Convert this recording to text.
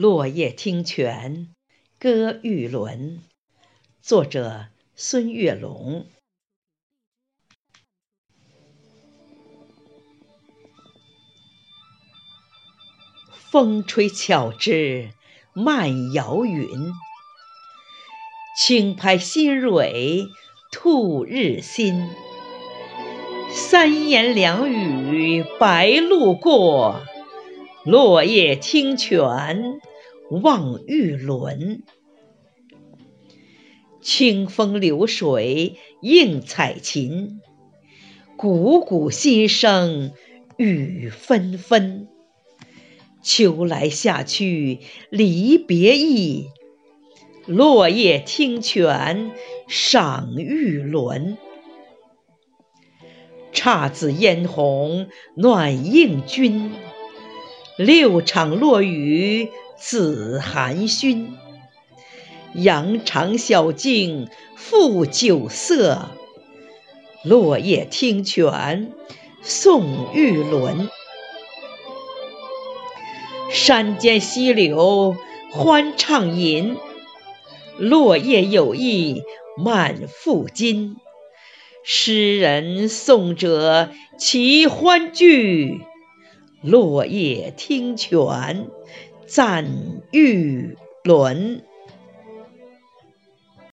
落叶听泉，歌玉轮。作者：孙月龙。风吹巧枝漫摇云，轻拍新蕊吐日新。三言两语白鹭过，落叶听泉望玉轮。清风流水映彩琴，汩汩心声雨纷纷。秋来夏去离别意，落叶听泉赏玉轮。姹紫嫣红暖映君，六场落雨子寒熏。扬长小径赋酒色，落叶听泉送玉轮。山间溪流欢畅吟，落叶有意满腹金。诗人送者齐欢聚，落叶听泉赞玉轮。